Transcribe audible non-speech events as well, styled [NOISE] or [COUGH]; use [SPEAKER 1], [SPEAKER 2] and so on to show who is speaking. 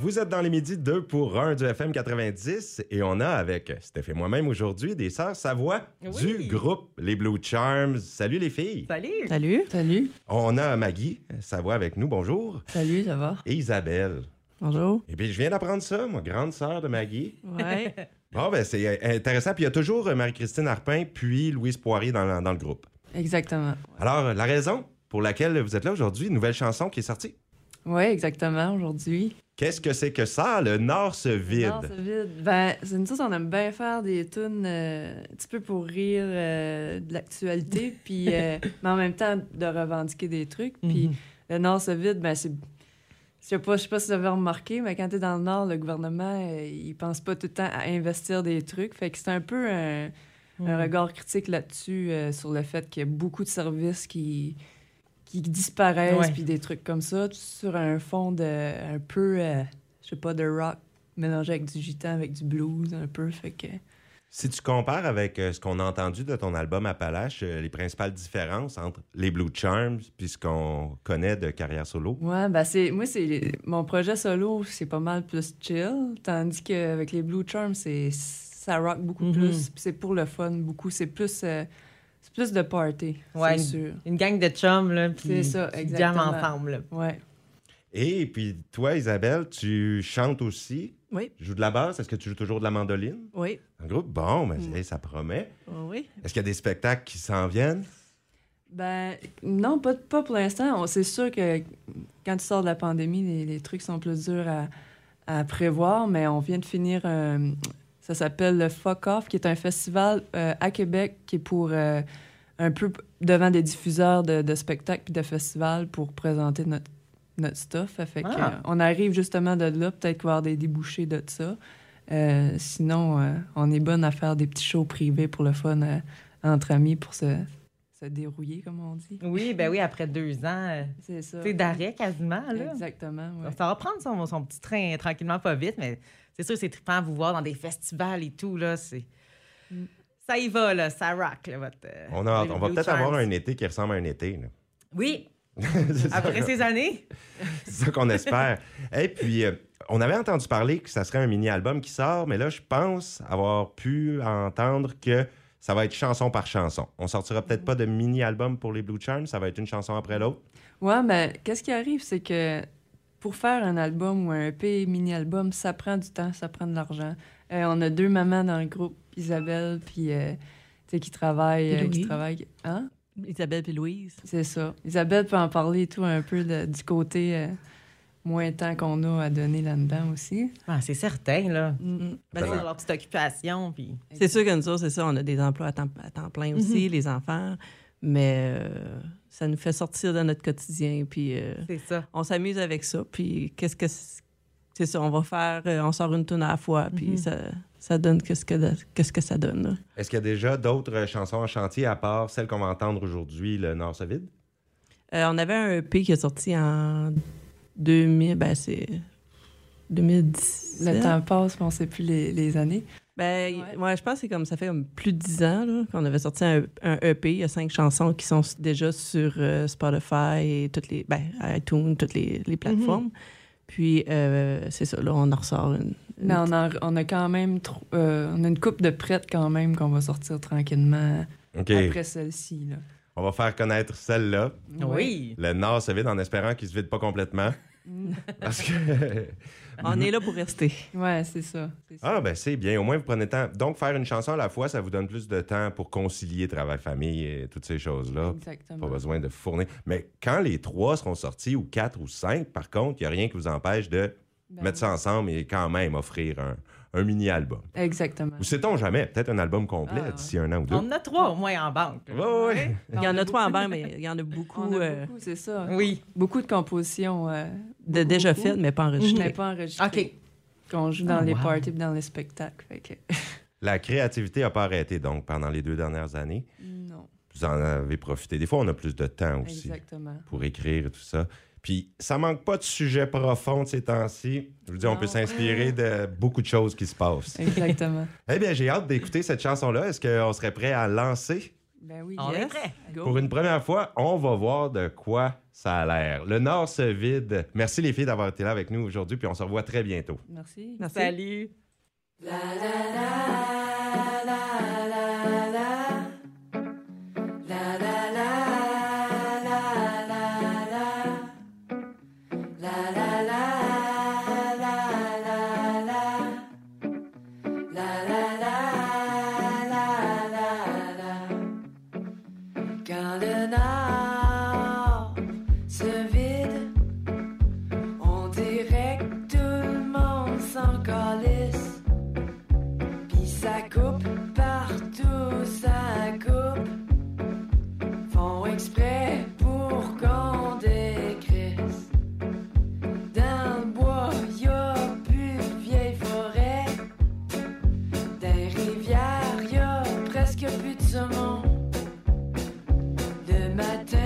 [SPEAKER 1] Vous êtes dans les midis 2 pour 1 du FM 90 et on a avec Steph et moi-même aujourd'hui des sœurs Savoie
[SPEAKER 2] Oui.
[SPEAKER 1] du groupe Les Blue Charms. Salut les filles.
[SPEAKER 2] Salut!
[SPEAKER 3] Salut.
[SPEAKER 4] Salut.
[SPEAKER 1] On a Maggie Savoie avec nous, bonjour.
[SPEAKER 4] Salut, ça va?
[SPEAKER 1] Et Isabelle.
[SPEAKER 3] Bonjour.
[SPEAKER 1] Et puis je viens d'apprendre ça, moi, grande sœur de Maggie.
[SPEAKER 3] Ouais. [LAUGHS]
[SPEAKER 1] Bon, ben c'est euh, intéressant. Puis il y a toujours euh, Marie-Christine Harpin puis Louise Poirier dans, le- dans le groupe.
[SPEAKER 4] Exactement.
[SPEAKER 1] Alors, euh, la raison pour laquelle vous êtes là aujourd'hui, une nouvelle chanson qui est sortie.
[SPEAKER 4] Oui, exactement, aujourd'hui.
[SPEAKER 1] Qu'est-ce que c'est que ça? Le Nord se vide?
[SPEAKER 4] Non, c'est vide. Ben, c'est une chose, on aime bien faire des tunes euh, un petit peu pour rire euh, de l'actualité, [LAUGHS] puis euh, mais en même temps de revendiquer des trucs. Puis
[SPEAKER 2] Mhm.
[SPEAKER 4] le Nord se vide, ben c'est... Je sais pas, je sais pas si vous avez remarqué, mais quand t'es dans le Nord, le gouvernement, il pense pas tout le temps à investir des trucs. Fait que c'est un peu un, un
[SPEAKER 2] Mhm.
[SPEAKER 4] regard critique là-dessus, sur le fait qu'il y a beaucoup de services qui, qui disparaissent,
[SPEAKER 2] Ouais.
[SPEAKER 4] puis des trucs comme ça, tout sur un fond de un peu, euh, je sais pas, de rock mélangé avec du gitan, avec du blues, un peu. Fait que.
[SPEAKER 1] Si tu compares avec euh, ce qu'on a entendu de ton album Appalache, euh, les principales différences entre les Blue Charms puis ce qu'on connaît de carrière solo?
[SPEAKER 4] Ouais, ben c'est. Moi, c'est. Mon projet solo, c'est pas mal plus chill. Tandis qu'avec les Blue Charms, c'est. Ça rock beaucoup
[SPEAKER 2] Mhm.
[SPEAKER 4] plus. c'est pour le fun, beaucoup. C'est plus. euh, c'est plus de party.
[SPEAKER 2] Ouais,
[SPEAKER 4] c'est sûr.
[SPEAKER 2] Une gang de chums, là, puis
[SPEAKER 4] C'est ça, exactement.
[SPEAKER 2] ensemble. là.
[SPEAKER 4] Ouais.
[SPEAKER 1] Et puis toi, Isabelle, tu chantes aussi?
[SPEAKER 3] Oui.
[SPEAKER 1] Tu joues de la basse? Est-ce que tu joues toujours de la mandoline?
[SPEAKER 3] Oui.
[SPEAKER 1] En groupe? Bon, mais
[SPEAKER 4] Mm.
[SPEAKER 1] hey, ça promet.
[SPEAKER 3] Oui.
[SPEAKER 1] Est-ce qu'il y a des spectacles qui s'en viennent?
[SPEAKER 4] Ben, non, pas, pas pour l'instant. C'est sûr que quand tu sors de la pandémie, les, les trucs sont plus durs à, à prévoir, mais on vient de finir. un- ça s'appelle le Fuck Off, qui est un festival euh, à Québec qui est pour euh, un peu devant des diffuseurs de, de spectacles puis de festivals pour présenter notre, notre stuff. Ça Fait que,
[SPEAKER 2] Ah.
[SPEAKER 4] euh, on arrive justement de là, peut-être qu'il va y avoir des débouchés de ça. Euh, sinon, on est bonne à faire des petits shows privés pour le fun entre amis pour se, se dérouiller, comme on dit.
[SPEAKER 2] Oui, ben oui, après deux ans, euh, [LAUGHS]
[SPEAKER 4] C'est ça.
[SPEAKER 2] sais, d'arrêt quasiment, là.
[SPEAKER 4] Exactement.
[SPEAKER 2] Ça va prendre son, son petit train tranquillement, pas vite, mais c'est sûr, c'est trippant à vous voir dans des festivals et tout, là. C'est...
[SPEAKER 4] Mm.
[SPEAKER 2] Ça y va, là, ça rock, là, votre... euh,
[SPEAKER 1] On, a on va peut-être avoir un été qui ressemble à un été. là.
[SPEAKER 2] Oui, [LAUGHS]
[SPEAKER 1] c'est
[SPEAKER 2] après ces années. [LAUGHS]
[SPEAKER 1] c'est ça qu'on espère. Et puis, euh, on avait entendu parler que ça serait un mini-album qui sort, mais là, je pense avoir pu entendre que ça va être chanson par chanson. On sortira peut-être pas de mini-album pour les Blue Charms, ça va être une chanson après l'autre.
[SPEAKER 4] Ouais, mais qu'est-ce qui arrive, c'est que pour faire un album ou un EP mini-album, ça prend du temps, ça prend de l'argent. Euh, on a deux mamans dans le groupe, Isabelle, puis euh, tu sais, qui travaillent.
[SPEAKER 3] Puis
[SPEAKER 4] euh, qui travaillent. Hein?
[SPEAKER 3] Isabelle et Louise.
[SPEAKER 4] C'est ça. Isabelle peut en parler et tout un peu de- du côté moins temps qu'on a à donner là-dedans aussi.
[SPEAKER 2] Ah, c'est certain, là.
[SPEAKER 3] Mm.
[SPEAKER 2] Ben,
[SPEAKER 1] Ben,
[SPEAKER 2] c'est leur petite occupation, puis...
[SPEAKER 3] C'est sûr que nous autres, c'est ça, on a des emplois à temps, à temps plein aussi, les enfants, mais euh, ça nous fait sortir de notre quotidien, puis euh,
[SPEAKER 2] C'est ça.
[SPEAKER 3] on s'amuse avec ça, puis qu'est-ce que c'est c'est ça, on va faire, euh, on sort une tonne à la fois, puis
[SPEAKER 2] Mhm.
[SPEAKER 3] ça, ça donne qu'est-ce que, qu'est-ce que ça donne. là.
[SPEAKER 1] Est-ce qu'il y a déjà d'autres chansons en chantier à part celle qu'on va entendre aujourd'hui, Le Nord se vide?
[SPEAKER 3] Euh, on avait un EP qui est sorti en 2000, ben c'est 2010.
[SPEAKER 4] Le temps passe, mais on ne sait plus les, les années.
[SPEAKER 3] Ben,
[SPEAKER 4] Ouais.
[SPEAKER 3] ouais. je pense que c'est comme ça fait comme plus de 10 ans là, qu'on avait sorti un, un EP. Il y a cinq chansons qui sont déjà sur euh, Spotify et toutes les ben, iTunes, toutes les, les plateformes. Puis euh, c'est ça, là, on en ressort une. une
[SPEAKER 4] Mais on a, on a quand même trop- euh, on a une coupe de prêtes quand même qu'on va sortir tranquillement après celle-ci.
[SPEAKER 1] On va faire connaître celle-là.
[SPEAKER 2] Oui.
[SPEAKER 1] Le Nord se vide en espérant qu'il se vide pas complètement. [LAUGHS] Parce que.
[SPEAKER 3] On est là pour rester.
[SPEAKER 4] Ouais, c'est ça.
[SPEAKER 1] Ah, ben c'est bien. Au moins, vous prenez le temps. Donc, faire une chanson à la fois, ça vous donne plus de temps pour concilier travail-famille et toutes ces choses-là.
[SPEAKER 4] Exactement.
[SPEAKER 1] Pas besoin de fournir. Mais quand les trois seront sortis, ou quatre ou cinq, par contre, il n'y a rien qui vous empêche de
[SPEAKER 4] Ben
[SPEAKER 1] mettre ça ensemble et quand même offrir un, un mini-album.
[SPEAKER 4] Exactement.
[SPEAKER 1] Ou sait-on jamais, peut-être un album complet
[SPEAKER 4] Ah,
[SPEAKER 1] d'ici un an ou deux.
[SPEAKER 2] On en a trois au moins en banque. là.
[SPEAKER 1] Ouais, ouais.
[SPEAKER 3] Il y en a trois en banque, mais il y en a beaucoup, euh,
[SPEAKER 4] beaucoup, c'est ça.
[SPEAKER 2] Oui.
[SPEAKER 4] Beaucoup de compositions. euh,
[SPEAKER 3] de
[SPEAKER 4] beaucoup,
[SPEAKER 3] déjà
[SPEAKER 4] beaucoup,
[SPEAKER 3] faites, mais pas
[SPEAKER 4] mais
[SPEAKER 3] enregistrées.
[SPEAKER 4] pas enregistrées.
[SPEAKER 2] OK.
[SPEAKER 4] Qu'on joue dans
[SPEAKER 2] Oh,
[SPEAKER 4] les
[SPEAKER 2] wow.
[SPEAKER 4] parties et dans les spectacles. Fait que... [LAUGHS]
[SPEAKER 1] La créativité n'a pas arrêté, donc, pendant les deux dernières années.
[SPEAKER 4] non,
[SPEAKER 1] Vous en avez profité. Des fois, on a plus de temps aussi.
[SPEAKER 4] exactement.
[SPEAKER 1] pour écrire et tout ça. Puis ça manque pas de sujets profonds de ces temps-ci. Je vous dis, on peut s'inspirer de beaucoup de choses qui se passent.
[SPEAKER 4] Exactement.
[SPEAKER 1] eh bien, j'ai hâte d'écouter cette chanson-là. Est-ce qu'on serait prêt à lancer?
[SPEAKER 5] Ben oui.
[SPEAKER 2] On est prêt.
[SPEAKER 5] Go.
[SPEAKER 1] Pour une première fois, on va voir de quoi ça a l'air. Le Nord se vide. Merci les filles d'avoir été là avec nous aujourd'hui, puis on se revoit très bientôt.
[SPEAKER 5] Merci.
[SPEAKER 3] Merci.
[SPEAKER 2] Salut.
[SPEAKER 4] La la la bad.